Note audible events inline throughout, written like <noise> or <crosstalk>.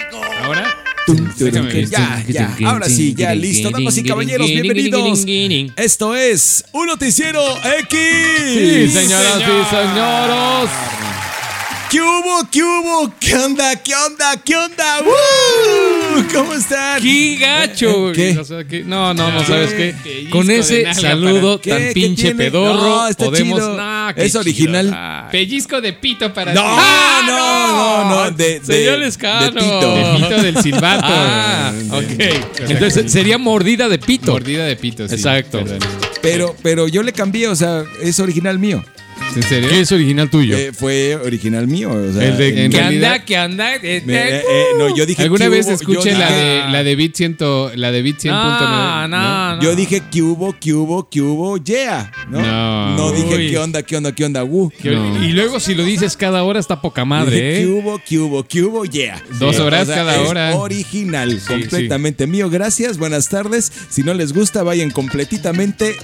México. ¿Ahora? Ya, ya, ahora sí, ya listo. Damas y caballeros, bienvenidos. Esto es Un Noticiero X. Sí, señoras y señoros. ¿Qué hubo? ¿Qué hubo? ¿Qué onda? ¿Qué onda? ¿Qué onda? ¡Woo! ¿Cómo están? ¡Qué gacho! ¿Qué? O sea, que- No, no, no, ¿sabes qué? Con ese saludo ¿Qué? tan ¿Qué pinche pedorro, No, podemos... chido. Nah, qué Es chido. original. Ay. Pellizco de pito para No, ti. ¡Ah, no, no, no, de, de, Señor de. Tito. De pito del silbato. Ah, ok. Entonces sería mordida de pito. Mordida de pito, sí. Exacto. Perdón. Pero, pero yo le cambié, o sea, es original mío. ¿En serio? ¿Qué es original tuyo? Eh, fue original mío. O sea, El de- en ¿Qué realidad- anda? ¿Qué anda? Eh, me- eh, eh, no, yo dije ¿Alguna ¿qué vez hubo? escuché Yo la dije- de la de Bit 100, la de Bit 100.9? no, no, no. Yo dije que hubo, que hubo, que hubo, yeah. No, No. no dije Uy. qué onda, qué onda, qué onda, uh. Que- No. Y luego si lo dices cada hora está poca Dije madre, que ¿eh? hubo, que hubo, que hubo, yeah. Dos horas cada es hora. Original, completamente mío. Gracias, buenas tardes. Si no les gusta, vayan completitamente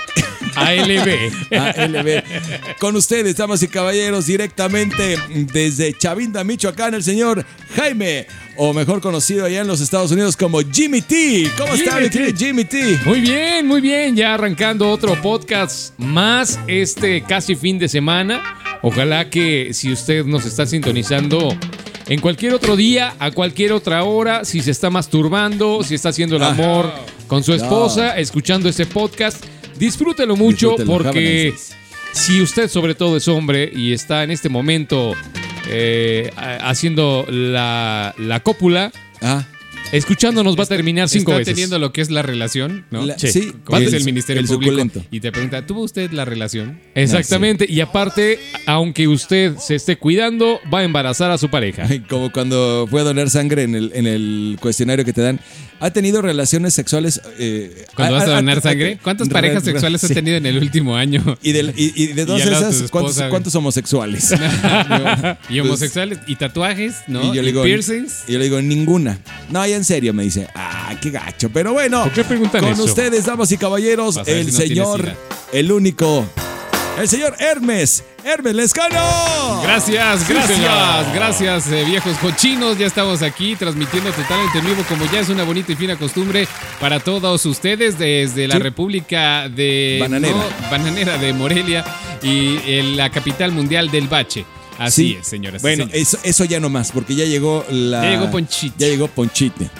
ALB. a LB. <laughs> Con ustedes, damas y caballeros, directamente desde Chavinda, Michoacán, el señor Jaime, o mejor conocido allá en los Estados Unidos como Jimmy T. ¿Cómo está, Jimmy querido Jimmy T? Muy bien, muy bien. Ya arrancando otro podcast más este casi fin de semana. Ojalá que si usted nos está sintonizando en cualquier otro día, a cualquier otra hora, si se está masturbando, si está haciendo el Ah. amor con su esposa, escuchando este podcast, disfrútelo mucho Disfrútelo, porque. Si usted sobre todo es hombre y está en este momento eh, haciendo la, la cópula, Ah, escuchándonos va a terminar cinco Está veces. teniendo lo que es la relación, ¿no? La- Sí. sí, Como el- el Ministerio el Público. suculento. Y te pregunta, ¿tuvo usted la relación? Exactamente, y aparte, aunque usted se esté cuidando, va a embarazar a su pareja. Como cuando fue a donar sangre en el, en el cuestionario que te dan. ¿Ha tenido relaciones sexuales? eh, Cuando ha- vas a donar ha- sangre. ¿Cuántas re- parejas re- sexuales has sí. tenido en el último año? Y de, y, y de <laughs> todas esas, ¿cuántos, esposa, güey. cuántos homosexuales? <laughs> y homosexuales, y tatuajes, ¿no? Y yo le digo, piercings. y yo le digo, ninguna. No, ya en serio, me dice. Ah, qué gacho. Pero bueno, ¿Por qué preguntan con eso? ustedes, damas y caballeros, el si no tienes señor, el único, el señor Hermes, Hermes Lescano. Gracias, gracias, gracias, eh, viejos cochinos. Ya estamos aquí transmitiendo totalmente en vivo, como ya es una bonita y fina costumbre para todos ustedes desde la Sí. República de Bananera. no, Bananera de Morelia y en la capital mundial del Bache. Así Sí. es, señoras. Bueno, señores. eso, eso ya no más, porque ya llegó la. Ya llegó Ponchite. Ya llegó Ponchite.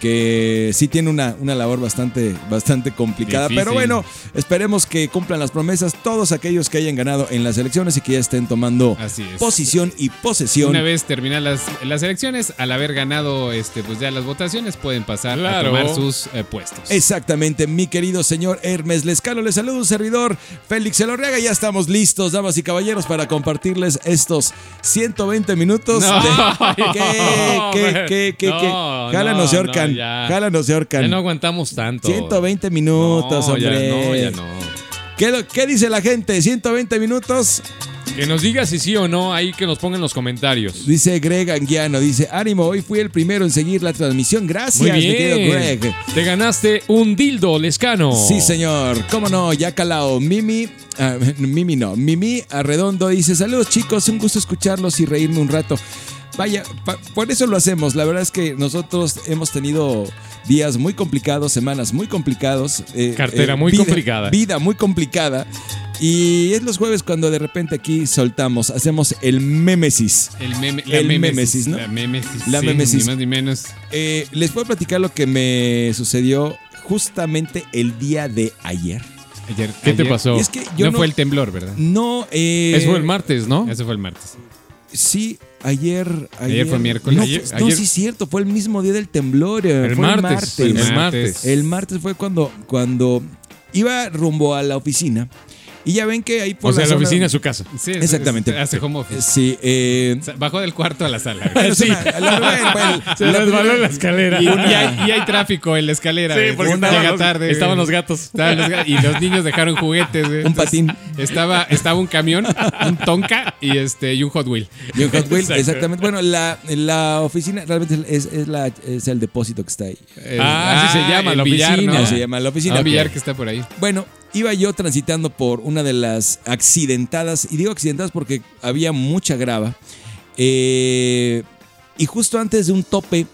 Que sí tiene una, una labor bastante, bastante complicada. Difícil. Pero bueno, esperemos que cumplan las promesas todos aquellos que hayan ganado en las elecciones y que ya estén tomando Así es. posición y posesión. Una vez terminadas las, las elecciones, al haber ganado este, pues ya las votaciones, pueden pasar Claro. a tomar sus eh, puestos. Exactamente, mi querido señor Hermes Lescano. Les saludo un servidor, Félix Elorriaga. Ya estamos listos, damas y caballeros, para compartirles estos 120 minutos. No, de- <laughs> ¿Qué, qué, qué, qué, No, qué? Jálanos no, se ahorcan. No, ya. Jálanos. Ya no aguantamos tanto. 120 minutos, No, ya hombre. no, ya no. ¿Qué, lo- qué dice la gente? 120 minutos. Que nos diga si sí o no, ahí que nos pongan en los comentarios. Dice Greg Anguiano. Dice, ánimo, hoy fui el primero en seguir la transmisión. Gracias, Muy mi querido bien. Greg. Te ganaste un dildo, Lescano. Sí, señor. ¿Cómo no? Ya calao. Mimi, ah, <laughs> Mimi no. Mimi Arredondo dice: Saludos, chicos. Un gusto escucharlos y reírme un rato. Vaya, por eso lo hacemos. La verdad es que nosotros hemos tenido días muy complicados, semanas muy complicados. eh, Cartera muy vida- complicada. Vida muy complicada. Y es los jueves cuando de repente aquí soltamos, hacemos el mémesis. El, meme, la El memesis, mémesis, ¿no? La memesis. La sí, mémesis. Ni más ni menos. Eh, les puedo platicar lo que me sucedió justamente el día de ayer. Ayer, ¿Qué te pasó? Y es que yo no, no, fue el temblor, ¿verdad? no eh, Eso fue el martes, ¿no? Eso fue el martes. Sí, ayer. Ayer fue miércoles. No, Ayer- no, ayer- sí, es cierto, fue el mismo día del temblor. eh, El fue martes, El el martes. martes. El martes fue cuando, cuando iba rumbo a la oficina. Y ya ven que ahí por O sea, la oficina a su casa. Sí, es- Exactamente. es- hace home office. Sí, eh, O sea, Bajó del cuarto a la sala. es <laughs> Sí. una- la- Se la- resbaló en la escalera. Y, y hay, y hay tráfico en la escalera. Sí, porque Una estaban llega los- tarde. estaban güey. los gatos. Estaban los ga- y los niños dejaron juguetes. güey. Un patín. Estaba, estaba un camión, un Tonka y, este, y un Hot Wheel. y un Hot Wheel, Exacto. exactamente. Bueno, la, la oficina realmente es, es, la, es el depósito que está ahí. Ah, así se llama, el la billar, oficina. ¿no? Así se llama la oficina. Ok. billar que está por ahí. Bueno, iba yo transitando por una de las accidentadas, y digo accidentadas porque había mucha grava, eh, y justo antes de un tope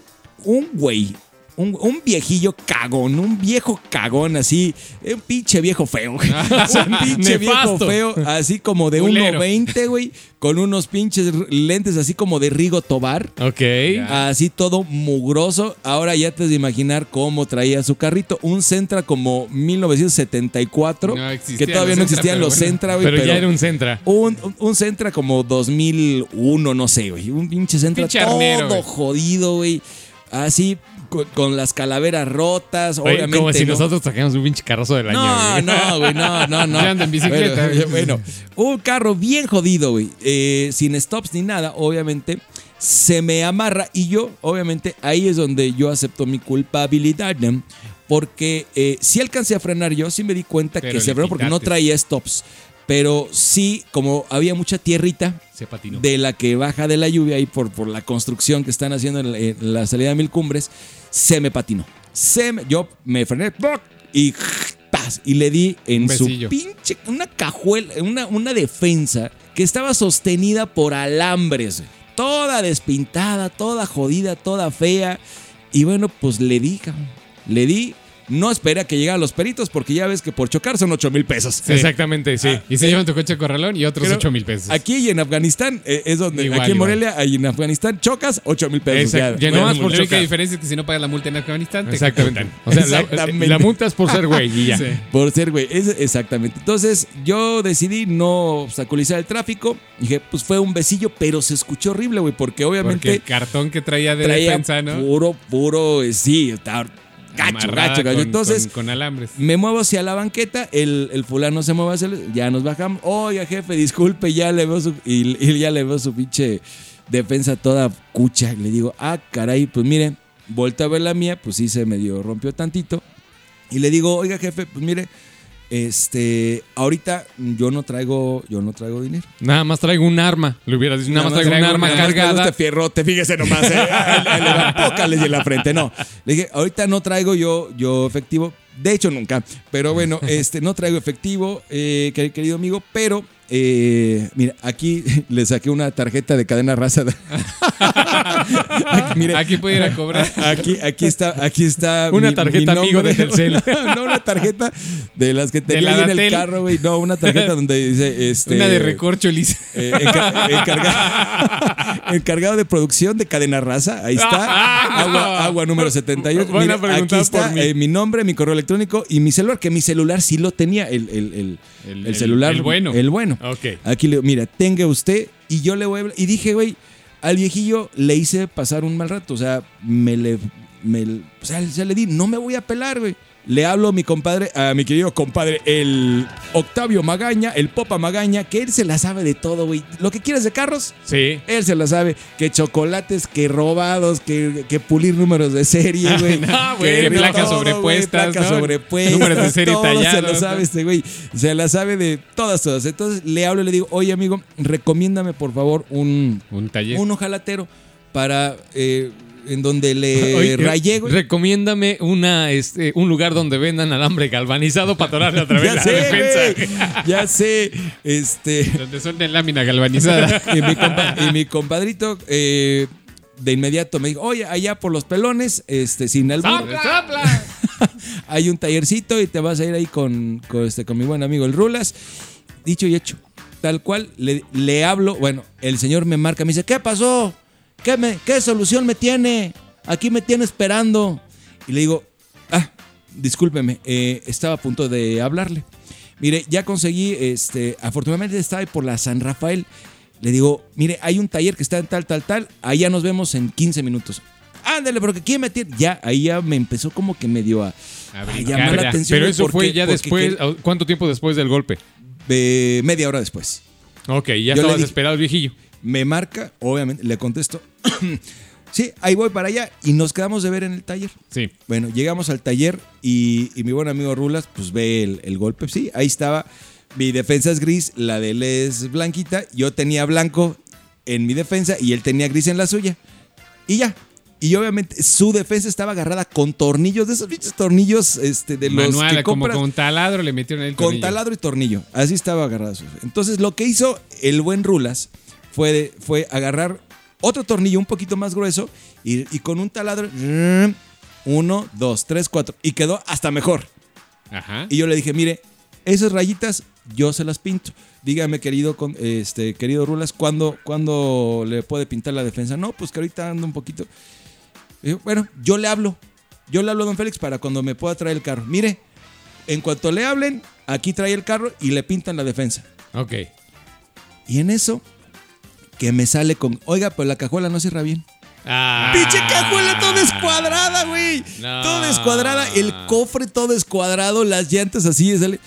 un güey, un, un viejillo cagón, un viejo cagón así, un pinche viejo feo. <laughs> un <laughs> pinche viejo feo, así como de Culero. 1.20, güey, con unos pinches lentes así como de Rigo Tobar. Ok. Así todo mugroso. Ahora ya te has de imaginar cómo traía su carrito. Un Centra como 1974. No existían que todavía no existían los. Centra, güey. Pero, ya era un Centra. Un, un, Centra como 2001, no sé, güey. Un pinche Centra Pinche todo arnero, güey. jodido, güey. Así, con, con las calaveras rotas, Oye, obviamente. como si ¿no? nosotros trajéramos un pinche carrozo del año. No, güey. no, güey, no, no, no. <laughs> En bicicleta, Bueno, <laughs> bueno, un carro bien jodido, güey. eh, sin stops ni nada, obviamente. Se me amarra y yo, obviamente, ahí es donde yo acepto mi culpabilidad, ¿no? Porque eh, sí alcancé a frenar yo, sí me di cuenta Pero que se frenó porque no traía stops. Pero sí, como había mucha tierrita, Se patinó. de la que baja de la lluvia y por, por la construcción que están haciendo en la, en la salida de Mil Cumbres, se me patinó. Se me- yo me frené y y le di en su pinche, una cajuela, una, una defensa que estaba sostenida por alambres, toda despintada, toda jodida, toda fea. Y bueno, pues le di, cabrón. le di. No espera que llegara los peritos porque ya ves que por chocar son 8 mil pesos. Exactamente, sí. Y se llevan tu coche a corralón y otros Pero 8 mil pesos. Aquí y en Afganistán eh, es donde. Igual, aquí en. Morelia y en Afganistán chocas 8 mil pesos. Ya Bueno, nomás por la única diferencia es que si no pagas la multa en Afganistán, te Exactamente. O sea, la- Exactamente. La, multa es por ser güey y ya. <laughs> Sí. Por ser, güey. Es- exactamente. Entonces, yo decidí no obstaculizar el tráfico. Dije, pues fue un besillo, pero se escuchó horrible, güey, porque Porque obviamente el cartón que traía de traía defensa, ¿no? puro, puro, eh, sí, está gacho, gacho, gacho. con- Entonces, con, con alambres. me muevo hacia la banqueta, el, el fulano se mueve hacia el- ya nos bajamos. Oiga, jefe, disculpe, ya le veo su, y, y ya le veo su pinche defensa toda cucha. Y le digo, ah, caray, pues mire, vuelto a ver la mía, pues sí se medio rompió tantito. Y le digo, oiga, jefe, pues mire, este, ahorita yo no traigo, yo no traigo dinero. Nada más traigo un arma. Le hubieras dicho, nada, más traigo, un arma nada más traigo cargada. Este fierrote, fíjese nomás, eh. <laughs> Le en la frente. No, le dije, ahorita no traigo yo, yo efectivo. De hecho, nunca. Pero bueno, <laughs> este, no traigo efectivo, eh, quer- querido amigo. Pero, eh, mira, aquí <laughs> le saqué una tarjeta de cadena raza. <laughs> Aquí, mire, Aquí puede ir a cobrar. <laughs> Aquí, aquí está, aquí está. Una mi- tarjeta mi amigo de Telcel. no, una tarjeta de las que tenía la en el carro, güey. No, una tarjeta donde dice este. Una de recorcho, Lisa. eh, enca- encarga- encargado de producción de cadena raza. Ahí está. <laughs> Agua, agua número 78. Van a Mira, aquí está eh, mi nombre, mi correo electrónico y mi celular, que mi celular sí lo tenía. El, el- el- El- el el- celular. el bueno. El bueno. Ok. Aquí le digo, mira, tenga usted y yo le voy a. Y dije, güey, al viejillo le hice pasar un mal rato. O sea, me le. Me, o sea, ya le di, no me voy a pelar, güey. Le hablo a mi compadre, a mi querido compadre, el Octavio Magaña, el Popa Magaña, que él se la sabe de todo, güey. Lo que quieras de carros, Sí. él se la sabe. Que chocolates, que robados, que, que pulir números de serie, güey. <laughs> No, Que güey, de placas todo, sobrepuestas, güey, placas ¿no? sobrepuestas. Números de serie Se tallados, lo ¿no? sabe este güey. Se la sabe de todas, todas. Entonces le hablo y le digo, oye, amigo, recomiéndame por favor un, Un taller. un ojalatero para eh, en donde le <laughs> Oye, rayé, güey. Recomiéndame una, este, un lugar donde vendan alambre galvanizado para atorarle a través <laughs> de la sé, defensa. güey. Ya sé. Este. Donde son de lámina galvanizada. <laughs> y, mi compa- y mi compadrito eh, de inmediato me dijo, oye, allá por los pelones, este, sin ¡Sopla! hay un tallercito y te vas a ir ahí con, con, este, con mi buen amigo el Rulas. Dicho y hecho. Tal cual, le, le hablo, bueno, el señor me marca, me dice, ¿qué pasó? ¿Qué, me, ¿Qué solución me tiene? Aquí me tiene esperando. Y le digo, ah, discúlpeme, eh, estaba a punto de hablarle. Mire, ya conseguí, este, afortunadamente estaba ahí por la San Rafael. Le digo, mire, hay un taller que está en tal, tal, tal. Allá nos vemos en 15 minutos. Ándale, porque ¿quién me tiene? Ya, ahí ya me empezó como que medio a, A llamar la atención. Pero eso ¿por fue ya después. ¿Cuánto tiempo después del golpe? eh, media hora después. Ok, ya Yo estabas dije- esperado el viejillo. Me marca, obviamente, le contesto. <clears throat> sí, ahí voy para allá y nos quedamos de ver en el taller. Sí. Bueno, llegamos al taller y, y mi buen amigo Rulas, pues ve el, el golpe. Sí, ahí estaba. Mi defensa es gris, la de él es blanquita. Yo tenía blanco en mi defensa y él tenía gris en la suya. Y ya. Y obviamente su defensa estaba agarrada con tornillos, de esos pinches tornillos este, de los que como compras. con taladro le metieron el Con tornillo. taladro y tornillo. Así estaba agarrado. su- Entonces, lo que hizo el buen Rulas fue, de- fue agarrar otro tornillo un poquito más grueso y, y con un taladro. Uno, dos, tres, cuatro. Y quedó hasta mejor. Ajá. Y yo le dije, mire, esas rayitas yo se las pinto. Dígame, querido, este, querido Rulas, ¿cuándo, ¿cuándo le puede pintar la defensa? No, pues que ahorita ando un poquito. Yo, bueno, yo le hablo. Yo le hablo a don Félix para cuando me pueda traer el carro. Mire, en cuanto le hablen, aquí trae el carro y le pintan la defensa. Ok. Y en eso, que me sale con, oiga, pues la cajuela no cierra bien. Ah. Pinche cajuela toda escuadrada, güey. No. Toda escuadrada. El cofre todo escuadrado, las llantas así. sale.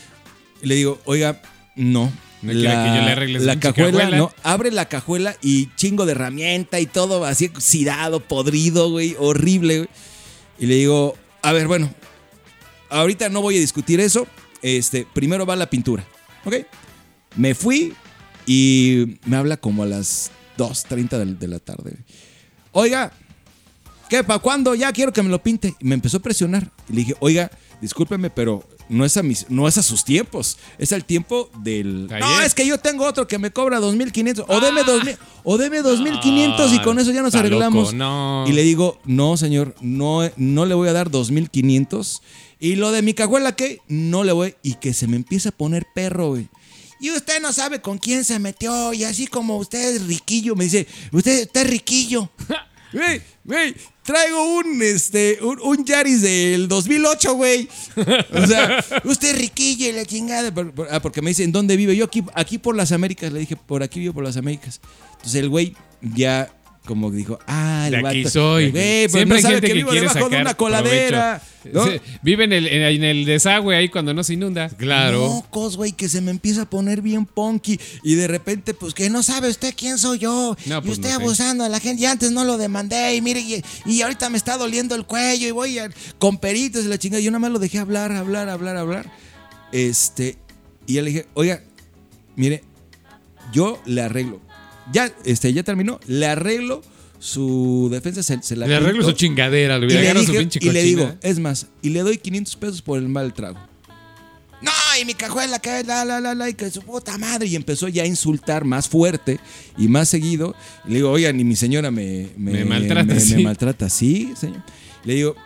Y le digo, oiga, no. ¿No quiere que yo le arregle la cajuela, cajuela? no. Abre la cajuela y chingo de herramienta y todo así oxidado, podrido, güey. Horrible, güey. Y le digo, a ver, bueno, ahorita no voy a discutir eso. Este, primero va la pintura. ¿Ok? Me fui y me habla como a las 2.30 de, de la tarde. Oiga, ¿qué? ¿Para cuándo? Ya quiero que me lo pinte. Y me empezó a presionar. Y le dije, oiga, discúlpeme, pero no es a, mis, no es a sus tiempos. Es al tiempo del... Ayer. No, es que yo tengo otro que me cobra 2.500. O deme 2.000 o deme 2.500 y con eso ya nos arreglamos. loco, no. Y le digo, no, señor, no, no le voy a dar 2.500. Y lo de mi cajuela, ¿qué? No le voy. Y que se me empieza a poner perro, güey. Y usted no sabe con quién se metió. Y así como usted es riquillo, me dice, usted, usted es riquillo. <laughs> Güey, güey, traigo un, este, un, un Yaris del 2008, güey. O sea, <laughs> usted es riquillo y la chingada. Ah, porque me dice, ¿en dónde vive? Yo aquí, aquí por las Américas. Le dije, por aquí vivo por las Américas. Entonces el güey ya como dijo, ah, el De aquí vato, soy. Güey, pues Siempre no hay sabe gente que, que vivo quiere debajo de sacar una coladera. ¿no? Sí, Vive en el, en, en el desagüe ahí cuando no se inunda. Claro. Mocos, güey, que se me empieza a poner bien punky. Y de repente, pues que no sabe usted quién soy yo. No, y pues, usted no sé. abusando de la gente. Y antes no lo demandé. Y mire, y, y ahorita me está doliendo el cuello. Y voy a- con peritos y la chingada. Yo nada más lo dejé hablar, hablar, hablar, hablar. Este. Y ya le dije, oiga, mire, yo le arreglo. Ya, este, ya terminó. Le arreglo su defensa. Se, se la Le arreglo pinto. su chingadera. Le Y hubiera le, agarrado su pinche y le cochina. digo, es más, y le doy 500 pesos por el mal trago. No, y mi cajuela, que la, la, la, la, y que su puta madre. Y empezó ya a insultar más fuerte y más seguido. Y le digo, oigan, y mi señora me, Me maltrata me, así. me maltrata así, señor. Le digo,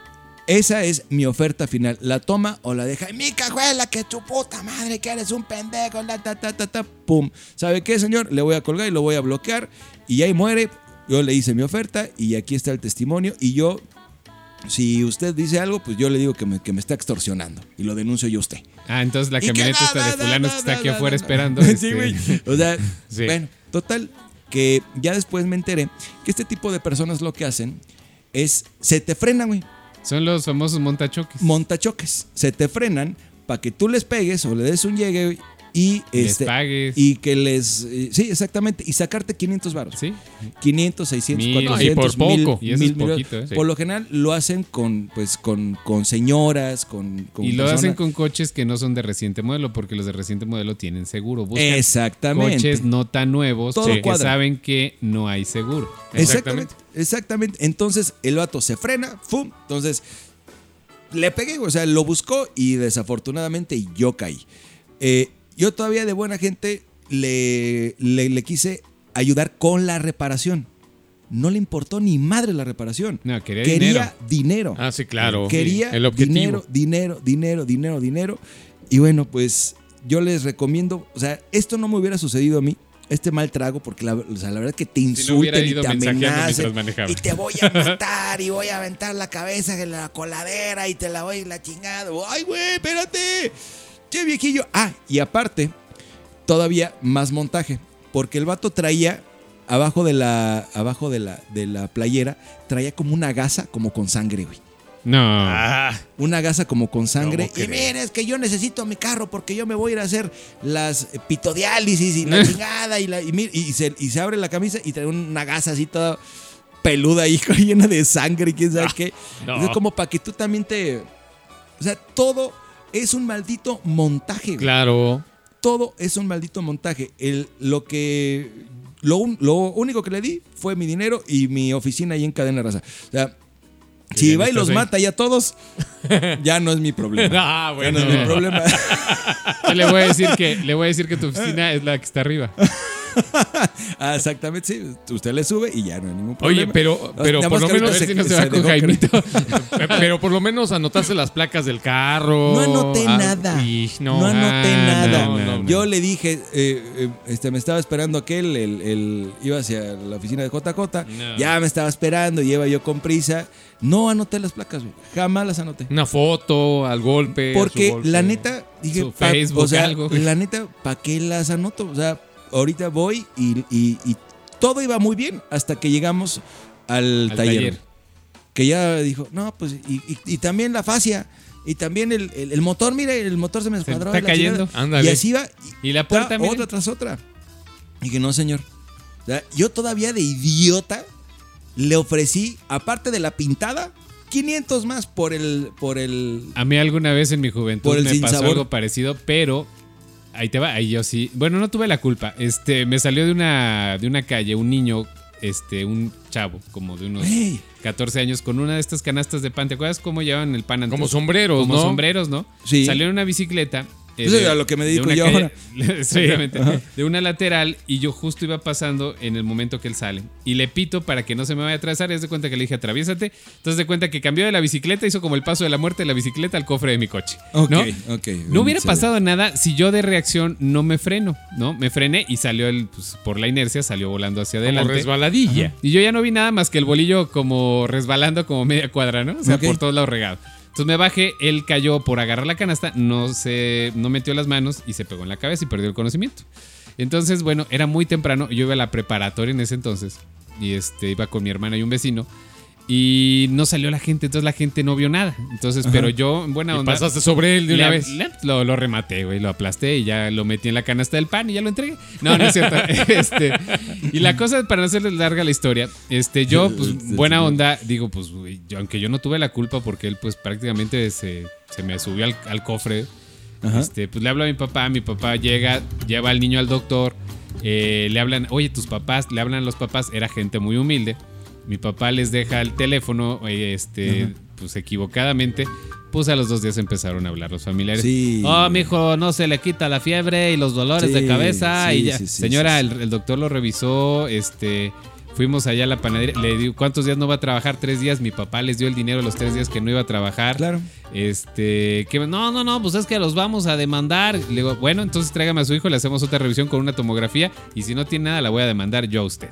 esa es mi oferta final. ¿La toma o la deja? Mi cajuela, que tu puta madre, que eres un pendejo, la, ta, ta, ta, ta, pum. ¿Sabe qué, señor? Le voy a colgar y lo voy a bloquear. Y ahí muere. Yo le hice mi oferta y aquí está el testimonio. Y yo si usted dice algo, pues yo le digo que me, que me está extorsionando y lo denuncio yo a usted. Ah, entonces la que camioneta da, está de da, que está aquí afuera esperando. <laughs> Sí, este, güey. O sea, <laughs> Sí. bueno, total, que ya después me enteré que este tipo de personas lo que hacen es, se te frenan, güey, Son los famosos montachoques. montachoques, se te frenan para que tú les pegues o le des un llegue y, Les este, pagues. y que les, eh, sí, exactamente, y sacarte 500 baros. ¿Sí? 500, 600, Mil. 400, Y por mil, poco. Y eso es poquito, ¿eh? Por lo general lo hacen con, pues, con, con señoras, con, con Y lo personas- hacen con coches que no son de reciente modelo, porque los de reciente modelo tienen seguro. Buscan Exactamente. coches no tan nuevos Todo que cuadra. saben que no hay seguro. Exactamente. Exactamente. Entonces el vato se frena, ¡fum! Entonces le pegué, o sea, lo buscó y desafortunadamente yo caí. Eh, yo todavía de buena gente le, le, le quise ayudar con la reparación. No le importó ni madre la reparación. No, quería dinero. dinero. Ah, sí, claro. Quería El objetivo. dinero, dinero, dinero, dinero, dinero. Y bueno, pues yo les recomiendo, o sea, esto no me hubiera sucedido a mí, este mal trago, porque la, o sea, la verdad que te Si no insulten y te amenacen y te voy a matar y voy a aventar la cabeza en la coladera y te la voy la chingada. Ay, güey, espérate. Che viejillo. Ah, y aparte, todavía más montaje, porque el vato traía abajo de la abajo de la de la playera traía como una gasa como con sangre, güey. No. Ah, Una gasa como con sangre. ¿Cómo Y mira, es que yo necesito mi carro porque yo me voy a ir a hacer las pitodiálisis y la <laughs> chingada. Y, la, y, mira, y se, y se abre la camisa y trae una gasa así toda peluda ahí, <laughs> llena de sangre y quién sabe qué. no. Es como para que tú también te... O sea, todo es un maldito montaje. claro. Todo es un maldito montaje. El, lo que... Lo, lo único que le di fue mi dinero y mi oficina ahí en Cadena Raza. O sea, si va y los ahí. mata ya todos, ya no es mi problema. <laughs> Ah, Ya bueno. no es mi problema. <laughs> Le voy a decir que le voy a decir que tu oficina es la que está arriba. <laughs> Ah, exactamente, sí. Usted le sube y ya no hay ningún problema. Oye, pero, pero Nada por lo menos. no se se va con dejó Jaimito. <laughs> Pero por lo menos anotaste las placas del carro. No anoté Ah, nada. y no, no, anoté ah, nada. no, no, no. Yo le dije, eh, eh, este, me estaba esperando aquel, el, el- iba hacia la oficina de JJ, ya me estaba esperando, lleva yo con prisa. No anoté las placas, güey. Jamás las anoté. Una foto al golpe. Porque golpe. la neta, dije, Su pa- Facebook, o sea, algo, la neta, ¿para qué las anoto? O sea, ahorita voy y, y- y todo iba muy bien hasta que llegamos al, Al taller. taller. Que ya dijo, no, pues, y, y- y también la fascia. Y también el, el- el motor, mire, el motor se me descuadró. está cayendo. Ándale. Y así va. Y la puerta, ta- mire. otra tras otra. Y que no, señor. O sea, yo todavía de idiota le ofrecí, aparte de la pintada, 500 más por el, por el, A mí alguna vez en mi juventud Por el me pasó algo parecido, pero ahí te va, ahí yo sí. Bueno, no tuve la culpa. Este, me salió de una de una calle un niño, este, un chavo como de unos Ey. 14 años con una de estas canastas de pan. ¿Te acuerdas cómo llevaban el pan antes? Como sombreros, Como ¿no? sombreros, ¿no? Sí. Salió en una bicicleta. Eh, Eso era lo que me dedico una yo calle- ahora. <laughs> Exactamente. de una lateral y yo justo iba pasando en el momento que él sale. Y le pito para que no se me vaya a atrasar. Es de cuenta que le dije, atraviésate. Entonces de cuenta que cambió de la bicicleta, hizo como el paso de la muerte de la bicicleta al cofre de mi coche. Ok, ¿no? ok. No hubiera pasado nada si yo de reacción no me freno, ¿no? Me frené y salió el, pues, por la inercia, salió volando hacia Como adelante. resbaladilla. Y yo ya no vi nada más que el bolillo como resbalando como media cuadra, ¿no? O sea, por todos lados regado. Entonces me bajé, él cayó por agarrar la canasta, no se, no metió las manos y se pegó en la cabeza y perdió el conocimiento. Entonces, bueno, era muy temprano, yo iba a la preparatoria en ese entonces y este iba con mi hermana y un vecino y no salió la gente, entonces la gente no vio nada. Entonces, pero yo, en buena Y onda. pasaste sobre él de una le- vez. le- lo, lo rematé, güey, lo aplasté y ya lo metí en la canasta del pan y ya lo entregué. No, no es cierto. <laughs> <laughs> este, y la cosa, para no hacerles larga la historia, este, yo, <laughs> pues, buena onda, digo, pues, güey, yo, aunque yo no tuve la culpa porque él, pues, prácticamente se, se me subió al, al cofre, Ajá. este, pues le hablo a mi papá, mi papá llega, lleva al niño al doctor, eh, le hablan, oye, tus papás, le hablan a los papás, era gente muy humilde. Mi papá les deja el teléfono, eh, este, pues equivocadamente, pues a los dos días empezaron a hablar los familiares. Sí. Oh, mijo, no se le quita la fiebre y los dolores de cabeza. sí, y ya. sí, Señora, el doctor lo revisó, este. Fuimos allá a la panadería, le digo, ¿cuántos días no va a trabajar? Tres días. Mi papá les dio el dinero los tres días que no iba a trabajar. Claro. Este, que no, no, no, pues es que los vamos a demandar. Le digo, bueno, entonces tráigame a su hijo, le hacemos otra revisión con una tomografía y si no tiene nada la voy a demandar yo a usted.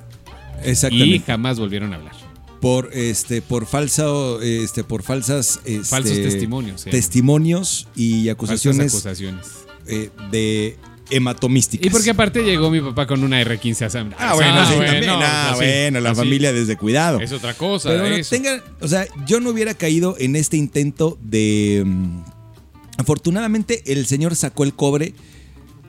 Y Exactamente. jamás volvieron a hablar. Por este, por falsa, este, por falsas, este, Falsos testimonios, sí. testimonios y Falsas acusaciones acusaciones. eh, de hematomísticas. Y porque aparte llegó mi papá con una R15 a Sam. Ah, bueno, Ah, sí, bueno, también. pues Ah, así, bueno, la así. familia desde cuidado. Es otra cosa. Pero bueno, tengan, o sea, yo no hubiera caído en este intento de. mm, afortunadamente, el señor sacó el cobre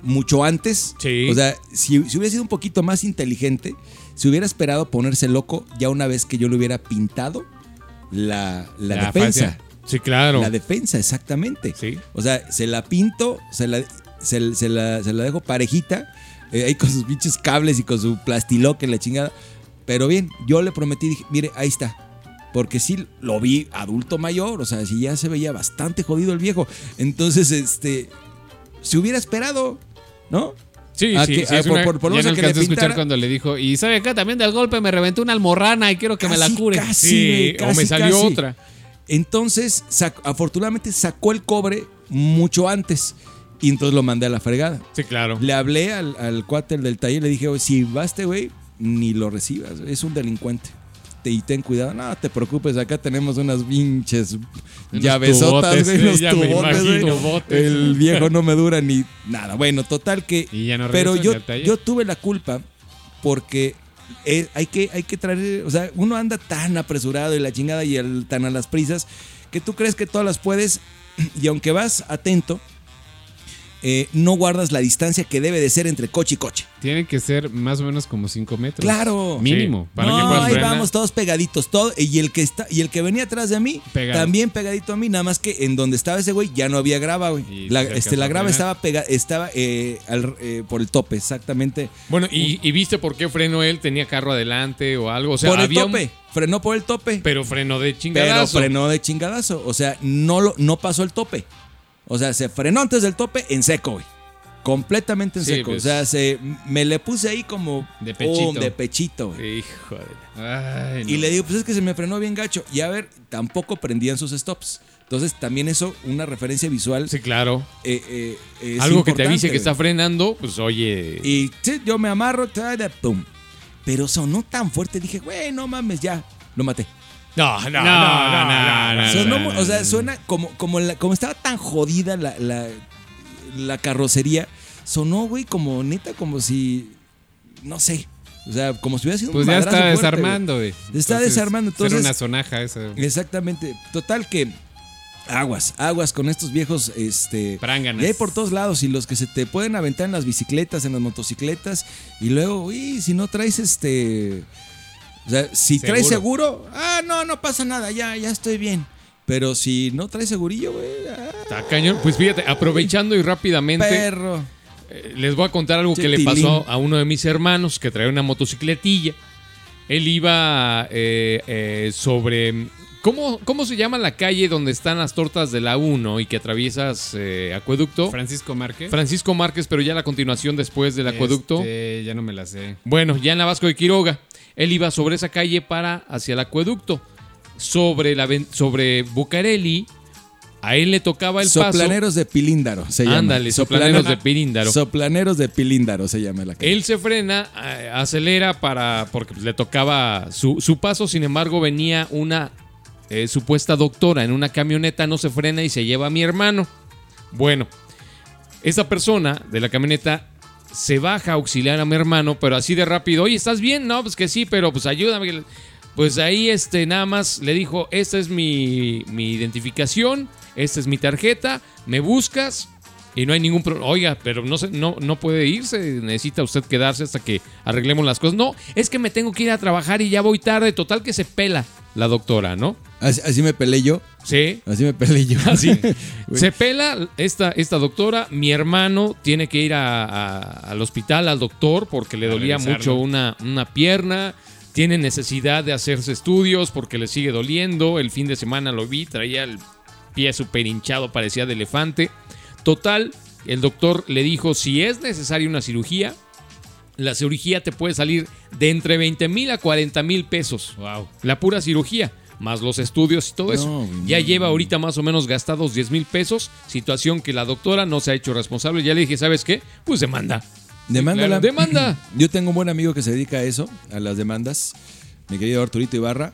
mucho antes. Sí. O sea, si, si hubiera sido un poquito más inteligente, se hubiera esperado ponerse loco ya una vez que yo le hubiera pintado la, la La defensa. fascia. Sí, claro. La defensa, exactamente. Sí. O sea, se la pinto, se la, se, se la, se la dejo parejita, eh, ahí con sus pinches cables y con su plastiloque, la chingada. Pero bien, yo le prometí, dije, mire, ahí está. Porque sí lo vi adulto mayor, o sea, sí ya se veía bastante jodido el viejo. Entonces, este, se hubiera esperado, ¿no? Sí, A sí, que- sí, a- es por- una- por- por ya no alcancé a escuchar cuando le dijo, y sabe acá también del golpe me reventó una almorrana y quiero que me la Casi, cure. casi, Sí, güey, o casi, me salió casi. otra. Entonces, sac- afortunadamente sacó el cobre mucho antes. Y entonces lo mandé a la fregada. Sí, claro. Le hablé al, al cuate del taller, le dije, "Oye, si va este güey, ni lo recibas, es un delincuente. Y ten cuidado, no te preocupes, acá tenemos unas pinches llavesotas, güey, unos tubotes, güey. El viejo no me dura ni nada. Bueno, total que... Y ya no pero yo, yo tuve la culpa porque eh, hay, que, hay que traer, o sea, uno anda tan apresurado y la chingada y el, tan a las prisas que tú crees que todas las puedes <clears throat> y aunque vas atento, eh, no guardas la distancia que debe de ser entre coche y coche. Tiene que ser más o menos como 5 metros. Claro. Mínimo. Para no, que puedas ahí vamos todos pegaditos, todo y el que está y el que venía atrás de mí Pegado. también pegadito a mí, nada más que en donde estaba ese güey ya no había grava, güey. La, este, la grava estaba pega, estaba eh, al- eh, por el tope, exactamente. Bueno, ¿y, y viste por qué frenó él? ¿Tenía carro adelante o algo? O sea, por el había un- tope, frenó por el tope. pero frenó de Pero chingadazo. frenó de chingadazo. O sea, no, lo, no pasó el tope. O sea, se frenó antes del tope en seco, güey. Completamente en Sí, seco. pues. O sea, se, me le puse ahí como De pechito. de pechito, güey. Ay, Y no. le digo, pues es que se me frenó bien gacho. Y a ver, tampoco prendían sus stops. Entonces, también eso, una referencia visual. Sí, claro. eh, eh, Algo que te avise que está frenando, pues oye... Y sí, yo me amarro, pum. Pero sonó tan fuerte, dije, güey, no mames, ya, lo maté. No, no, No, no, no, no, Sonó o sea, suena como, como, la- como estaba tan jodida la, la, la carrocería, sonó, güey, como neta, como si, no sé, o sea, como si hubiera sido Pues un ya madrazo está fuerte, desarmando, güey. Está desarmando, Era entonces- una sonaja esa. Exactamente. Total que aguas, aguas con estos viejos, este... Pránganas. Y hay por todos lados, y los que se te pueden aventar en las bicicletas, en las motocicletas, y luego, uy, si no traes este. O sea, si traes seguro, ah, no, no pasa nada, ya, ya estoy bien. Pero si no traes segurillo, güey, ah, Está cañón. Pues fíjate, aprovechando y rápidamente, perro. eh, les voy a contar algo que le pasó a uno de mis hermanos que traía una motocicletilla. Él iba eh, eh, sobre... ¿cómo, ¿Cómo se llama la calle donde están las tortas de la 1 y que atraviesas eh, Acueducto? Francisco Márquez. Francisco Márquez, pero ya la continuación después del Acueducto. Este, ya no me la sé. Bueno, ya en la Vasco de Quiroga. Él iba sobre esa calle para hacia el acueducto. Sobre, la, sobre Bucareli, a él le tocaba el paso. Soplaneros de Pilíndaro se llama. Ándale, soplaneros de Piríndaro. Soplaneros de Pilíndaro se llama la calle. Él se frena, eh, acelera para porque le tocaba su, su paso, sin embargo venía una eh, supuesta doctora en una camioneta, no se frena y se lleva a mi hermano. Bueno, esa persona de la camioneta se baja a auxiliar a mi hermano, pero así de rápido, oye, ¿estás bien? No, pues que sí, pero pues ayúdame. Pues ahí este, nada más le dijo, esta es mi, mi identificación, esta es mi tarjeta, me buscas y no hay ningún problema. Oiga, pero no, se- no, no puede irse, necesita usted quedarse hasta que arreglemos las cosas. No, es que me tengo que ir a trabajar y ya voy tarde, total que se pela la doctora, ¿no? Así, así me peleé yo. Sí. Así me peleé yo. <laughs> Así. <laughs> Se pela esta, esta doctora. Mi hermano tiene que ir a- a- al hospital, al doctor, porque le A dolía revisarlo. mucho una, una pierna. Tiene necesidad de hacerse estudios porque le sigue doliendo. El fin de semana lo vi, traía el pie súper hinchado, parecía de elefante. Total, el doctor le dijo, si es necesaria una cirugía, la cirugía te puede salir de entre 20 mil a 40 mil pesos. Wow. La pura cirugía, más los estudios y todo eso. Ya no. lleva ahorita más o menos gastados 10 mil pesos, situación que la doctora no se ha hecho responsable. Ya le dije, ¿sabes qué? Pues demanda. Demándala. claro, demanda. <clears throat> Yo tengo un buen amigo que se dedica a eso, a las demandas. Mi querido Arturito Ibarra.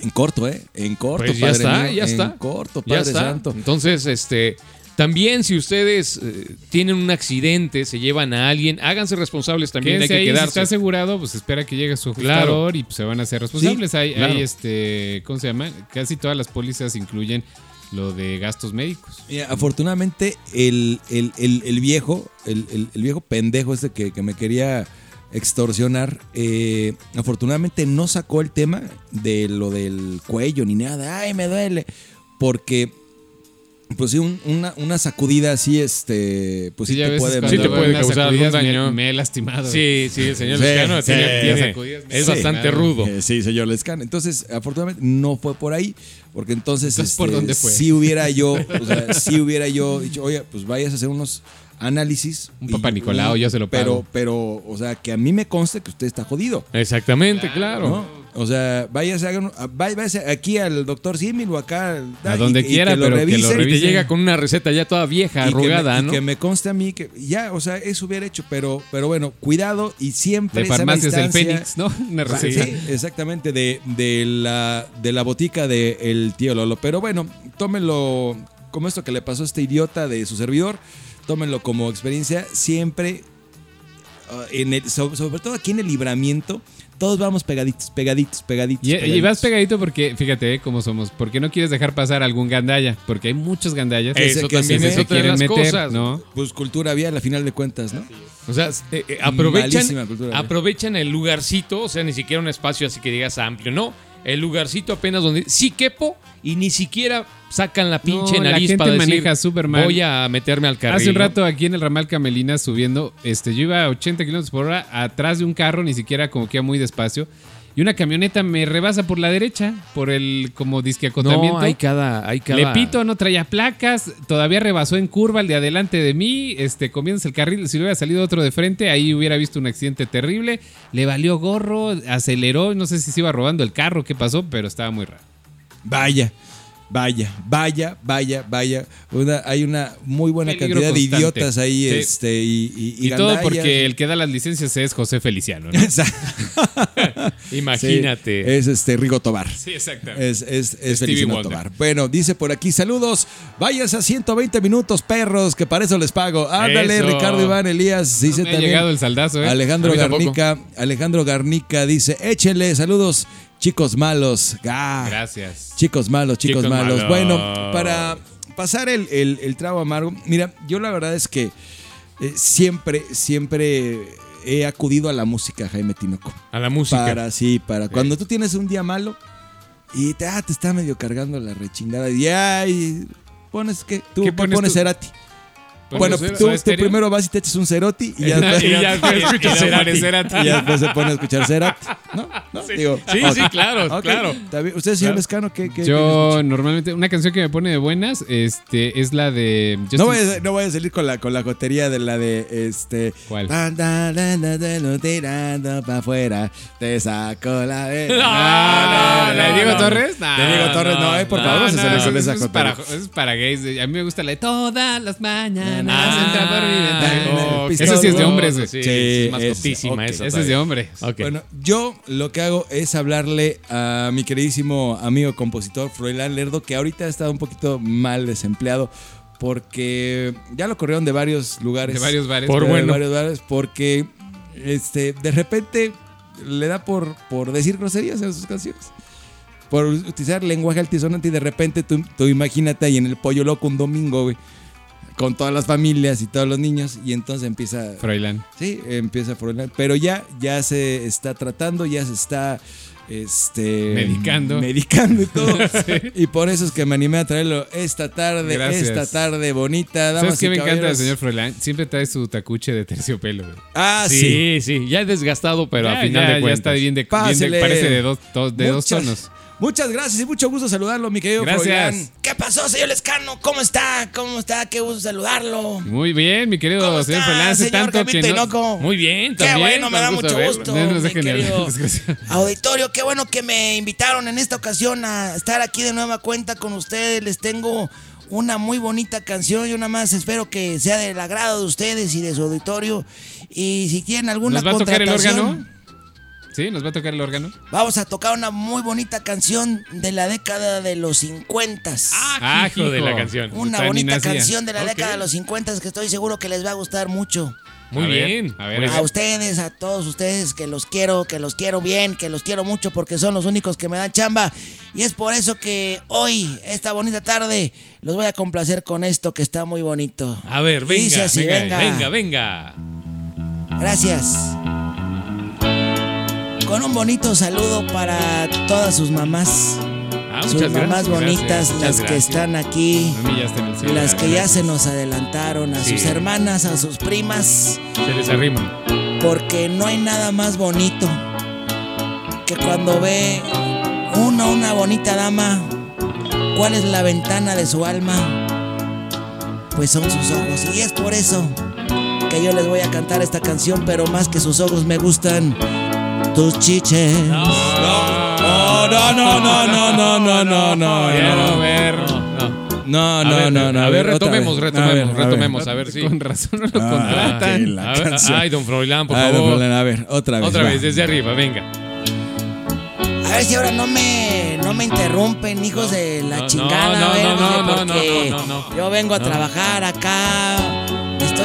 En corto, ¿eh? En corto, Pues ya padre está, mío. ya está. En corto, Ya Padre está. Santo. Entonces, este, también si ustedes eh, tienen un accidente, se llevan a alguien, háganse responsables también, Quédense hay que ahí, si quedarse. está asegurado, pues espera que llegue su Claro. ajustador y pues, se van a hacer responsables. hay, claro. hay, este, ¿cómo se llama? Casi todas las pólizas incluyen lo de gastos médicos. Mira, afortunadamente, el, el- el- el viejo, el, el- el viejo pendejo este que, que me quería extorsionar, eh, afortunadamente no sacó el tema de lo del cuello ni nada. Ay, me duele. Porque, pues sí, un- una, una sacudida así, este, pues sí, ya te puede Sí te puede causar algún me- daño. Me, he lastimado. Sí, sí, el señor Sí, Lescano sí, tiene- tiene- Sacudidas, es sí, bastante claro. rudo. Eh, sí, señor Lescan. Entonces, afortunadamente no fue por ahí, porque entonces, Entonces, ¿por este, dónde fue? si hubiera yo, o sea, <laughs> si hubiera yo dicho, oye, pues vayas a hacer unos análisis. Un Papá Nicolau, yo se lo Pero, pago. pero, o sea, que a mí me conste que usted está jodido, Exactamente, claro. ¿no? O sea, váyase, hagan- váyase aquí al doctor Simil o acá. A y- donde y quiera, pero que lo Y te revise. llega con una receta ya toda vieja, y que me- arrugada, y ¿no? que me conste a mí que ya, o sea, eso hubiera hecho, pero, pero bueno, cuidado y siempre. De farmacias del distancia. Fénix, ¿no? <laughs> Una Sí, receta. sí, exactamente, de, de la, de la botica del tío Lolo. Pero bueno, tómenlo como esto que le pasó a este idiota de su servidor. Tómenlo como experiencia. Siempre, ah, en el- sobre, sobre todo aquí en el libramiento, todos vamos pegaditos, pegaditos, pegaditos. Y, vas pegadito porque, fíjate eh, cómo somos, porque no quieres dejar pasar algún gandalla, porque hay muchos gandallas Eso que también se es otra de quieren las meter, cosas. ¿no? Pues cultura vial, a final de cuentas, ¿no? O sea, eh, eh, aprovechan, aprovechan el lugarcito, o sea, ni siquiera un espacio así que digas amplio, no. El lugarcito apenas donde sí quepo y ni siquiera sacan la pinche No, la nariz gente para decir, maneja súper mal. voy a meterme al carril. Hace un rato aquí en el ramal Camelina subiendo, este, yo iba a 80 kilómetros por hora atrás de un carro, ni siquiera como que iba muy despacio. Y una camioneta me rebasa por la derecha, por el como disque acotamiento. No, hay cada, hay cada. Le pito, no traía placas, todavía rebasó en curva el de adelante de mí, este, comiéndose el carril, si le hubiera salido otro de frente, ahí hubiera visto un accidente terrible, le valió gorro, aceleró, no sé si se iba robando el carro, qué pasó, pero estaba muy raro. Vaya, vaya, vaya, vaya, vaya. Una- hay una muy buena Peligro cantidad de idiotas ahí, Sí. este, y, y, Y, todo porque el que da las licencias es José Feliciano, ¿no? <laughs> Imagínate. Sí, es este Rigo Tobar. sí, exactamente. Es, es, es Feliciano Wonder. Tobar. Bueno, dice por aquí, saludos. Váyanse a 120 minutos, perros, que para eso les pago. Ándale, Eso. Ricardo Iván Elías. No Dice me ha también. llegado el saldazo, ¿eh? Alejandro. Garnica. Alejandro Garnica dice, échenle, saludos, chicos malos. Ah, Gracias. Chicos malos, chicos, Chicos malos. malos. Bueno, para pasar el, el, el trago amargo, mira, yo la verdad es que eh, siempre, siempre he acudido a la música, Jaime Tinoco. A la música. Para, sí, para. Cuando tú tienes un día malo y te, ah, te está medio cargando la rechingada y ya, y pones, ¿qué? Tú ¿Qué ¿qué pones pones tú? Cerati. ¿Pones Bueno, tú, tú primero vas y te echas un Cerati y ya, <laughs> después, <laughs> Y ya escuchas Cerati. y ya después se pone a escuchar Cerati. ¿No? ¿No? Digo, Sí, ok. sí, claro, Ok, claro. ¿Usted, señor. Lescano, qué, qué- qué Yo escucha? normalmente, una canción que me pone de buenas, este, es la de. Justin- No voy, a, no voy a salir con la, con la jotería de la de este. ¿Cuál? Tirando para afuera. Te saco la vez. Ah, no, ¿La de no, Diego no. Torres? No, De Diego Torres, no, eh, por favor, se no, sale eso con esa es para, es para gays. A mí me gusta la de todas las mañanas. Ah, ventana. oh, Esa sí es de hombres, güey. Sí, Sí, es más es- cortísima ok. esa. Esa es de hombres. Ok. Bueno, yo lo que hago es hablarle a mi queridísimo amigo compositor Froilán Lerdo, que ahorita ha estado un poquito mal desempleado porque ya lo corrieron de varios lugares. De varios bares. Por de bueno. varios bares porque este, de repente le da por, por decir groserías en sus canciones. Por utilizar lenguaje altisonante y de repente tú, tú imagínate ahí en el pollo loco un domingo, güey, con todas las familias y todos los niños y entonces empieza... Froilán. Sí, empieza el- Pero ya, ya se está tratando, ya se está este, Medicando. Medicando y todo. <laughs> Y por eso es que me animé a traerlo esta tarde, Gracias. esta tarde bonita. damas ¿Sabes qué y me encanta caballeros. señor Froilán? Siempre trae su tacuche de terciopelo. güey. Ah, sí. Sí, sí, ya es desgastado, pero Ya, a final ya, de ya cuentas. está bien de, bien de- parece de dos, dos- de dos tonos. Muchas gracias y mucho gusto saludarlo, mi querido Gracias. Froilán. ¿Qué pasó, señor Lescano? ¿Cómo está? ¿Cómo está? Qué gusto saludarlo. Muy bien, mi querido ¿Cómo señor está, Froilán. Tanto que no... Tinoco? Muy bien, Qué también. bueno, me da mucho gusto. No nos mi dejen ni hablar, querido. <laughs> Auditorio, qué bueno que me invitaron en esta ocasión a estar aquí de nueva cuenta con ustedes. Les tengo una muy bonita canción y una más. Espero que sea del agrado de ustedes y de su auditorio. Y si tienen alguna ¿Nos va a tocar el contratación, órgano? ¿Sí? ¿Nos va a tocar el órgano? Vamos a tocar una muy bonita canción de la década de los 50. Ah, hijo de la canción. Una bonita canción de la década de los 50 que estoy seguro que les va a gustar mucho. Muy A ver, bien. a ver, a ustedes, a todos ustedes, que los quiero, que los quiero bien, que los quiero mucho porque son los únicos que me dan chamba. Y es por eso que hoy, esta bonita tarde, los voy a complacer con esto que está muy bonito. A ver, venga, Dice así, venga, venga. venga, venga. Gracias. Con un bonito saludo para todas sus mamás. Ah, sus mamás gracias. bonitas, gracias, las que gracias. están aquí. Cielo. Las que ya se nos adelantaron, a Sí. sus hermanas, a sus primas. Se les arriman. Porque no hay nada más bonito que cuando ve uno una bonita dama, ¿cuál es la ventana de su alma? Pues son sus ojos. Y es por eso que yo les voy a cantar esta canción, pero más que sus ojos me gustan tus chiches. No, no, no, no, no, no, no, no, no. Quiero ver. No, A no, ver, no, no. A ver, retomemos, retomemos, retomemos. A ver si. Con razón no lo Ah, contratan. ok, la A ver, canción. Ay, don Froilán, por Ay, don favor. Froilán, a ver, otra vez. Otra va. vez, desde arriba, venga. A ver si ahora no me, no me interrumpen, hijos de la no, chingada, no, a ver, no, no, no, porque no, no, no. yo vengo a No. trabajar acá,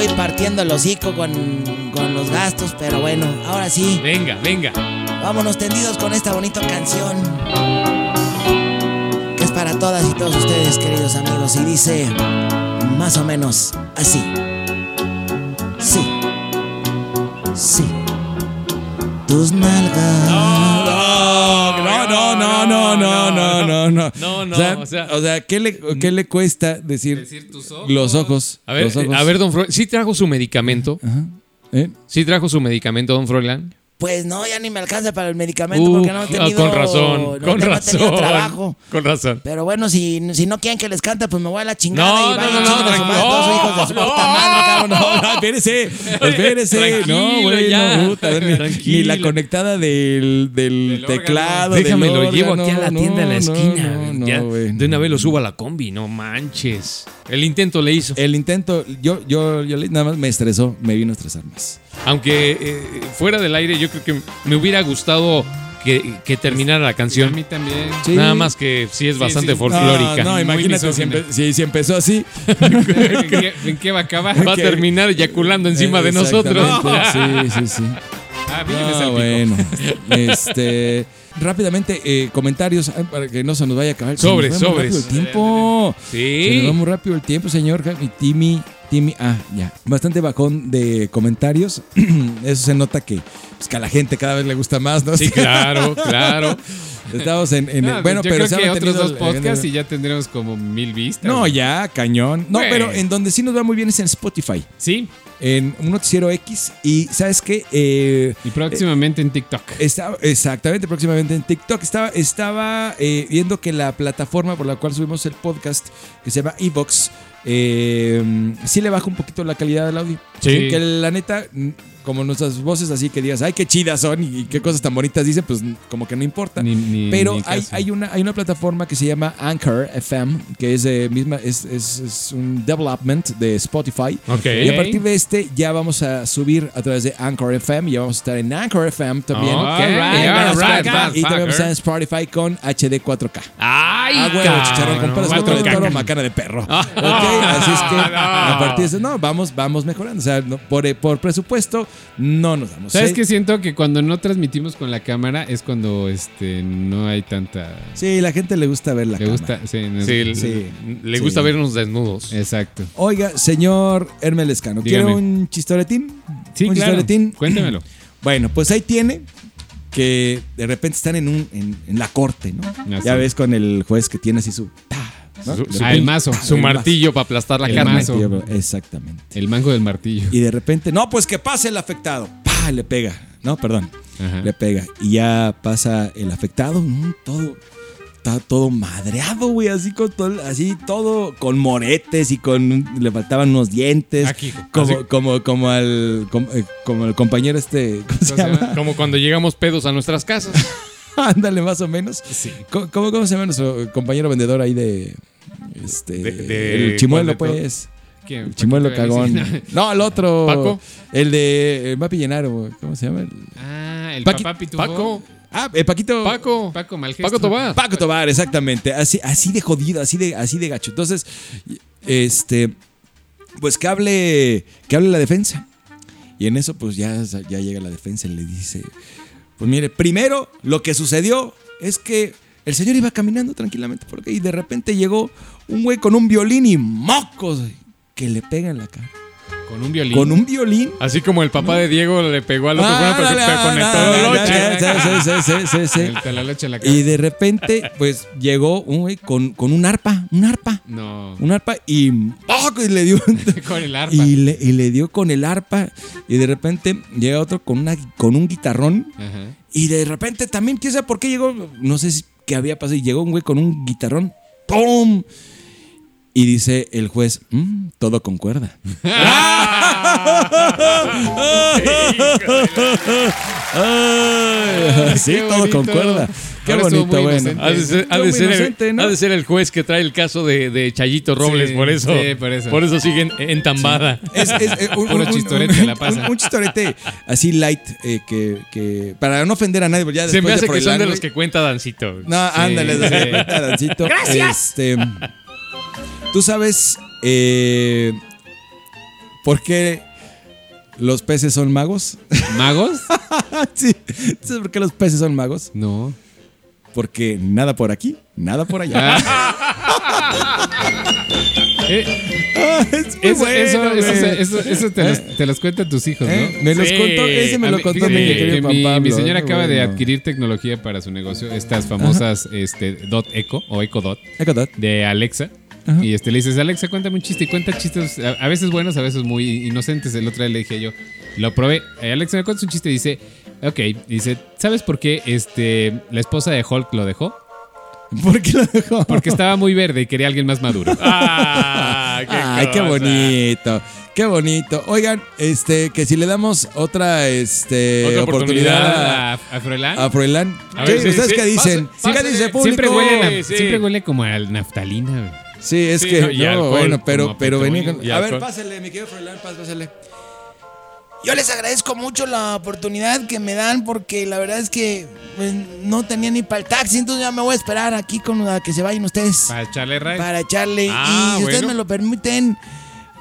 estoy partiendo el hocico con, con los gastos, pero bueno, ahora sí, Venga, venga. vámonos tendidos con esta bonita canción, que es para todas y todos ustedes, queridos amigos, y dice más o menos así. Sí, sí, tus nalgas. No, no, no, no, no, no, no, no. No, no, O sea, o sea- o sea, ¿qué le, qué le cuesta decir, Decir tus ojos. los ojos? A ver, ojos. a ver, don Froilán. ¿Sí trajo su medicamento? Ajá. ¿Eh? ¿Sí trajo su medicamento, don Froilán? Pues no, ya ni me alcanza para el medicamento Uh, porque no he ah, tenido. con razón, no- con no he tenido razón. trabajo. Con razón. Pero bueno, si, si no quieren que les cante, pues me voy a la chingada No, y vayan no, no, su tranquilo. hijos de su No, puta madre, cabrón. No, no, espérese, espérese. No, güey, ya. no, puta, ni- la conectada del, del, Del teclado. Déjame, del lo llevo aquí a la no, tienda en la no, esquina. no, no, Ya, güey. de una vez lo subo a la combi, no manches. El intento le hizo. El intento, yo, yo, yo nada más me estresó, me vino a estresar más. Aunque eh, fuera del aire, yo creo que me hubiera gustado que, que terminara la A canción. mí también. Sí. Nada más que sí es Sí, bastante sí. folclórica. No, no, imagínate si, misógina. empe- si- si empezó así. <laughs> ¿En qué, en qué va a acabar? Va a terminar eyaculando encima de nosotros. Sí, sí, sí. A mí me Ah, bueno. Este, rápidamente, eh, comentarios ay, para que no se nos vaya a acabar. Se Sobres, nos va muy sobres. rápido el tiempo. Se nos va Sí. muy rápido el tiempo, señor. Javi. Timmy, Timmy, ah, ya. Bastante bajón de comentarios. <clears throat> Eso se nota que, pues, que a la gente cada vez le gusta más, ¿no? Sí, <laughs> claro, claro. Estamos en, en- No, bueno, yo pero creo que otros dos podcasts y ya tendremos como mil vistas. No, ya, cañón. No, Güey. pero en donde sí nos va muy bien es en Spotify. Sí, En un noticiero X. Y ¿sabes qué? Eh, y próximamente en TikTok. Estaba, exactamente, próximamente en TikTok. Estaba, estaba eh, viendo que la plataforma por la cual subimos el podcast, que se llama Evox, eh, sí le baja un poquito la calidad del audio. Sí. Que la neta, como nuestras voces así que digas, ay, qué chidas son y, qué cosas tan bonitas dicen, pues como que no importa. Ni- ni- Pero ni hay, hay, una, hay una plataforma que se llama Anchor FM, que es, eh, misma, es, es- es un development de Spotify. Y a partir de este ya vamos a subir a través de Anchor FM. Ya vamos a estar en Anchor FM también. Ok, Alright, En alright, Spotify, alright, y también vamos a estar en. Spotify con HD 4K. ¡Ay, Ah, huevo, chicharrón Cuatro de toro, macana de perro. <laughs> Así es que No. a partir de eso, no, vamos, vamos mejorando. O sea, no, por, por presupuesto, no nos damos. ¿Sabes ¿eh? qué siento? Que cuando no transmitimos con la cámara es cuando este no hay tanta. Sí, la gente le gusta ver la Le cámara. gusta. Sí, no- Sí, Sí. le Sí. gusta vernos desnudos. Exacto. Oiga, señor Hermel Escano, ¿quiere un chistoretín? Sí, ¿Un claro. chistoretín? Cuéntemelo. <clears throat> Bueno, pues ahí tiene que de repente están en, un, en, en la corte, ¿no? Ya ves con el juez que tiene así su... Su- Ah, el mazo. Su el martillo para aplastar la El carne. mazo. Exactamente. El mango del martillo. Y de repente, no, pues que pase el afectado. ¡Pah! Le pega. No, perdón. Ajá. Le pega. Y ya pasa el afectado. mm, Todo. Está todo madreado, güey. Así con todo, así todo con moretes y con. Le faltaban unos dientes. Aquí. Como, Así. como, como al. Como, eh, como el compañero este. <laughs> Como cuando llegamos pedos a nuestras casas. <laughs> Ándale, más o menos. Sí. ¿Cómo, cómo, se llama nuestro compañero vendedor ahí de. Este. De- de- el chimuelo, pues. ¿Quién? El chimuelo cagón. <laughs> No, el otro. ¿Paco? El de el Mapi Llenaro. ¿Cómo se llama? El- Ah, el Paqui- papá pitufo. Paco, Ah, el Paquito. Paco, Paco Malgesto. Paco Tobar. Paco Tobar, exactamente. Así, así de jodido, así de, así de gacho. Entonces, este. Pues que hable. Que hable la defensa. Y en eso, pues ya, ya llega la defensa y le dice. Pues mire, primero lo que sucedió es que el señor iba caminando tranquilamente por y de repente llegó un güey con un violín y mocos que le pega en la cara. Con un violín. Con un violín. Así como el papá de Diego le pegó al otro Ah, con el. Y de repente, pues llegó un güey con, con un arpa, un arpa, No. un arpa y, ¡poc! y le dio <laughs> Con el arpa. y le, y le dio con el arpa y de repente llega otro con una con un guitarrón Ajá. y de repente también quién sabe por qué llegó, no sé si- qué había pasado y llegó un güey con un guitarrón, ¡pum! Y dice el juez, "Mm, todo concuerda. Ay, <laughs> sí, Qué todo bonito. concuerda. Qué Ahora bonito, bueno. Ha de ser, ha de Muy ser el, inocente, ¿no? ha de ser el juez que trae el caso de, de Chayito Robles, Sí, por eso. sí, por eso. siguen entambada. Es, es, eh, un, <laughs> un- un- chistorete un- la pasa. un- un chistorete así light eh, que, que para no ofender a nadie, Se me hace de que son de los que cuenta Dancito. No, ándale, Sí. Dancito. Gracias. Tú sabes eh, por qué los peces son magos. ¿Magos? <laughs> sí. ¿Sabes por qué los peces son magos? No. Porque nada por aquí, nada por allá. <laughs> Eh, Ah, es eso, eso, bueno, eso, güey. eso, eso te, los, te los cuentan tus hijos, ¿no? ¿Eh? Me los Sí. contó, ese me lo contó mi que- mi, Pablo. mi señora acaba de adquirir tecnología para su negocio, estas famosas este, Dot Echo o Echo Dot Echo Dot. de Alexa. Y este, le dices, Alexa, cuéntame un chiste y cuenta chistes a, a veces buenos, a veces muy inocentes. El otro día le dije yo, lo probé. Eh, Alexa, ¿me cuentas un chiste? Y dice, Ok, dice, ¿sabes por qué este, la esposa de Hulk lo dejó? <laughs> ¿Por qué lo dejó? Porque estaba muy verde y quería a alguien más maduro. <laughs> Ah, Ay, qué bonito. Qué bonito. Oigan, este, que si le damos otra, este, Otra oportunidad, ¿A, a Froilán? a Froilán. A ¿Qué- ver, sí, ¿Ustedes sí. qué dicen? Pasa- ¿Qué pásale. dice público? siempre, huele, a- Sí, sí. siempre huele como a naftalina. Sí, es Sí, que, no, y no, alcohol, bueno, pero, pero venía con... A ver, pásale, mi querido Froilán, pás- pásale. Yo les agradezco mucho la oportunidad que me dan porque la verdad es que pues, no tenía ni para el taxi, entonces ya me voy a esperar aquí con a que se vayan ustedes Para echarle ray. para echarle. Ah, y si ustedes me lo permiten,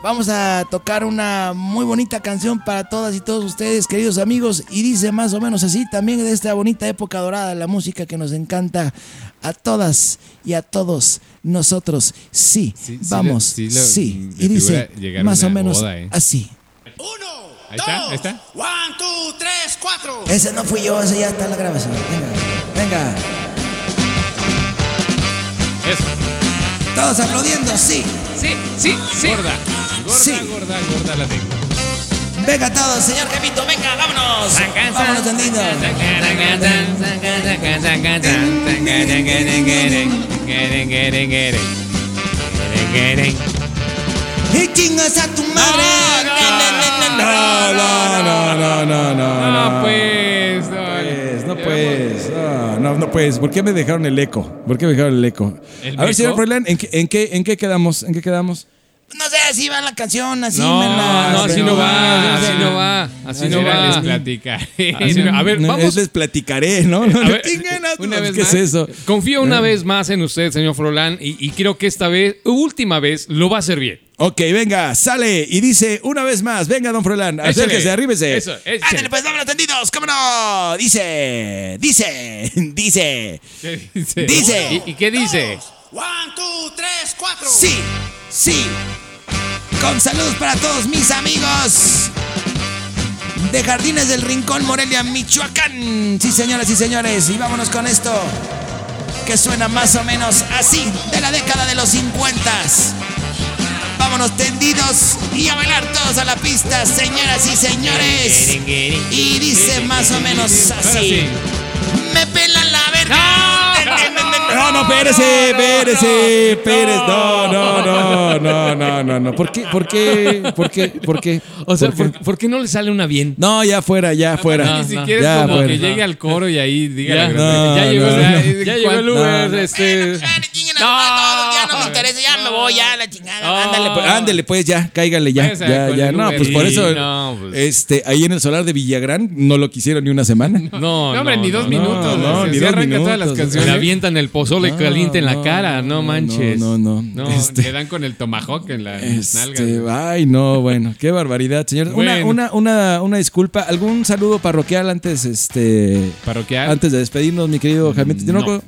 vamos a tocar una muy bonita canción para todas y todos ustedes, queridos amigos. Y dice más o menos así también de esta bonita época dorada, la música que nos encanta a todas y a todos nosotros. Sí, vamos, sí. y dice más o menos boda, ¿eh? así. Uno, Ahí está, dos, ahí está. one, two, tres, cuatro. Ese no fui yo, ese ya está en la grabación. Venga, venga. Eso. Todos aplaudiendo, sí. Sí, sí, sí. Gorda, gorda, Sí. gorda, gorda la tengo. Venga todos, señor Jefito, venga, vámonos. Vámonos tendidos. Y chingas a tu madre. No, no, no, no, no, no. No, pues. no, Pues, no no, no, no pues. ¿Por qué me dejaron el eco? ¿Por qué me dejaron el eco? ¿El A ver, señor? Froilán, ¿en qué, en, qué, ¿en qué quedamos? ¿En qué quedamos? No sé, así va la canción, así No, me la- no, así no va, así sí. no va, así no les va. platicaré. Así no- A ver, vamos. Les platicaré, ¿no? No, ver, chinguen a una vez ¿Qué más. es eso? Confío una vez más en usted, señor Froilán, y, y creo que esta vez, última vez, lo va a hacer bien. Ok, venga, sale y dice una vez más. Venga, don Froilán, acérquese, arríbese. Eso, échale. Ándale, pues vámonos tendidos, ¿cómo no? Dice, dice, <laughs> dice, ¿Qué dice? dice. ¿Y, y qué dice? One, two, tres, cuatro. Sí, sí. Con saludos para todos mis amigos de Jardines del Rincón, Morelia, Michoacán. Sí, señoras y señores. Y vámonos con esto que suena más o menos así, de la década de los 50. Vámonos tendidos y a bailar todos a la pista, señoras y señores. Y dice más o menos así. Me pelan la verga. No, no, espérese, espérese, espérese. No, no, no, no, no, no, no. ¿Por qué? ¿Por qué? ¿Por qué? ¿Por qué? O sea, ¿Por qué? ¿por, por qué no le sale una bien? No, ya fuera, ya fuera. no, Ni no. siquiera Ya, es como que llegue al coro y ahí diga Ya, la no, ya llegó, no, no. Ya llegó el. Uber, no. este... Ya no me interesa, ya me voy, ya la chingada. Ándale, pues. Ándele, pues ya, cáigale ya. Ya, ya. No, pues por eso, no, pues. este, ahí en el solar de Villagrán no lo quisieron ni una semana. No, No, hombre, ni dos no. minutos. no, ni se dos arranca todas las minutos. canciones. Le avientan el pozole No, caliente en la no, cara, no, manches. no, no. No, Este- le dan con el tomahawk en las Este, nalgas. ay, no, bueno, qué barbaridad, señor. Una, Bueno. una, una, una disculpa. ¿Algún saludo parroquial antes, este, Parroquial. antes de despedirnos, mi querido Jaime?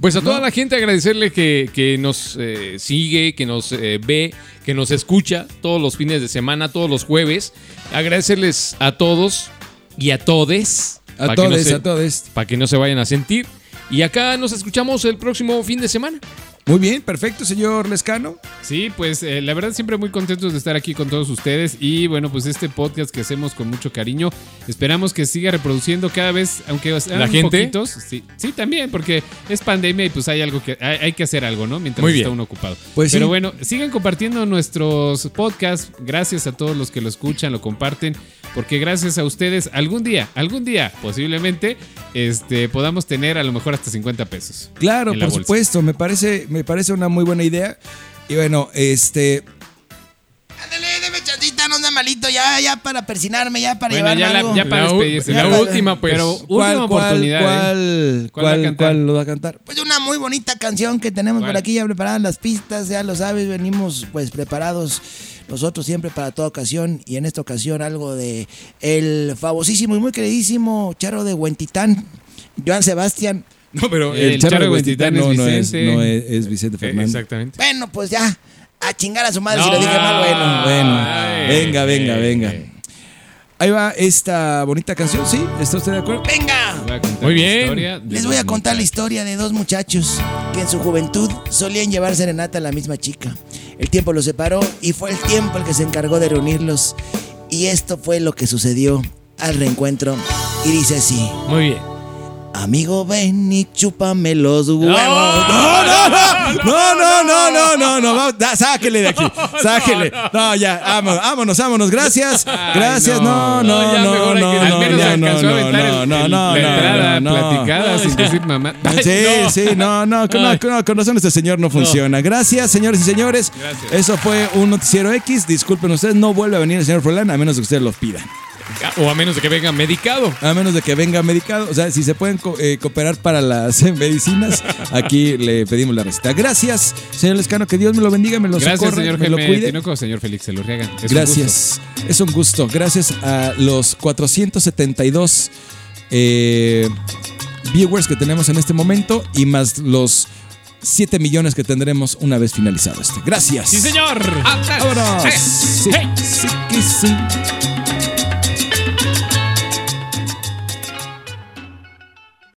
Pues a toda la gente agradecerle que, que nos eh, sigue, que nos eh, ve, que nos escucha todos los fines de semana, todos los jueves. Agradecerles a todos y a todes. A no todos, a todos. Para que no se vayan a sentir. Y acá nos escuchamos el próximo fin de semana. Muy bien, perfecto, señor Lescano. Sí, pues eh, la verdad siempre muy contentos de estar aquí con todos ustedes y bueno, pues este podcast que hacemos con mucho cariño, esperamos que siga reproduciendo cada vez, aunque sean ¿La gente? poquitos. Sí, sí, también, porque es pandemia y pues hay algo que hay, hay que hacer algo, ¿no? Mientras Muy está bien. uno ocupado. Pues Pero sí. bueno, sigan compartiendo nuestros podcasts. Gracias a todos los que lo escuchan, lo comparten, porque gracias a ustedes algún día, algún día posiblemente este podamos tener a lo mejor hasta 50 pesos. Claro, por bolsa. supuesto, me parece, me parece una muy buena idea. Y bueno, este, Ándale, deme chancita, no sea malito, ya, ya para persinarme, ya para Bueno, llevarme ya, la- algo. ya para La despedirse. la para- última, pues. Pero ¿cuál, última cuál, oportunidad. ¿eh? cuál, ¿Cuál va a cuál, lo va a cantar? Pues una muy bonita canción que tenemos ¿Cuál? por aquí ya preparadas las pistas, ya lo sabes, venimos pues preparados nosotros siempre para toda ocasión y en esta ocasión algo de el famosísimo y muy queridísimo charro de Huentitán, Joan Sebastián. No, pero El Charro de Huentitán es no, no es, Vicente. no es, es Vicente Eh, Fernández. exactamente. Bueno, pues ya, a chingar a su madre si lo dije mal, bueno. Bueno, Ay. venga, venga, Eh, venga. eh. Ahí va esta bonita canción, ¿sí? ¿Está usted de acuerdo? Venga. Voy a contar Muy la bien. Les voy a contar la historia de dos muchachos que en su juventud solían llevar serenata a la misma chica. El tiempo los separó y fue el tiempo el que se encargó de reunirlos. Y esto fue lo que sucedió al reencuentro Y dice así. Muy bien. Amigo, ven y chúpame los huevos. No, no, no, no, no, no, no, no, no, vamos, da- sáquele de aquí, sáquele. No, ya, vámonos, vámonos, vámonos, gracias, gracias, no, no, no, no, no, no, no, no, no, no, no, platicada sin decir mamá. Sí, sí, no, no, no, con- razón este señor no funciona. Gracias, señores y señores. Eso fue un noticiero X. Disculpen ustedes, no vuelve a venir el señor Froilán a menos que ustedes lo pidan. O a menos de que venga medicado. A menos de que venga medicado. O sea, si se pueden co- eh, cooperar para las eh, medicinas, aquí le pedimos la receta. Gracias, señor Lescano. Que Dios me lo bendiga, me lo Gracias, señor me lo cuide. Tinoco, señor Félix. Es un gusto. Gracias. Es un gusto. Gracias a los 472 eh, viewers que tenemos en este momento y más los 7 millones que tendremos una vez finalizado este. Gracias. ¡Sí, señor! Vámonos. Sí, sí, sí.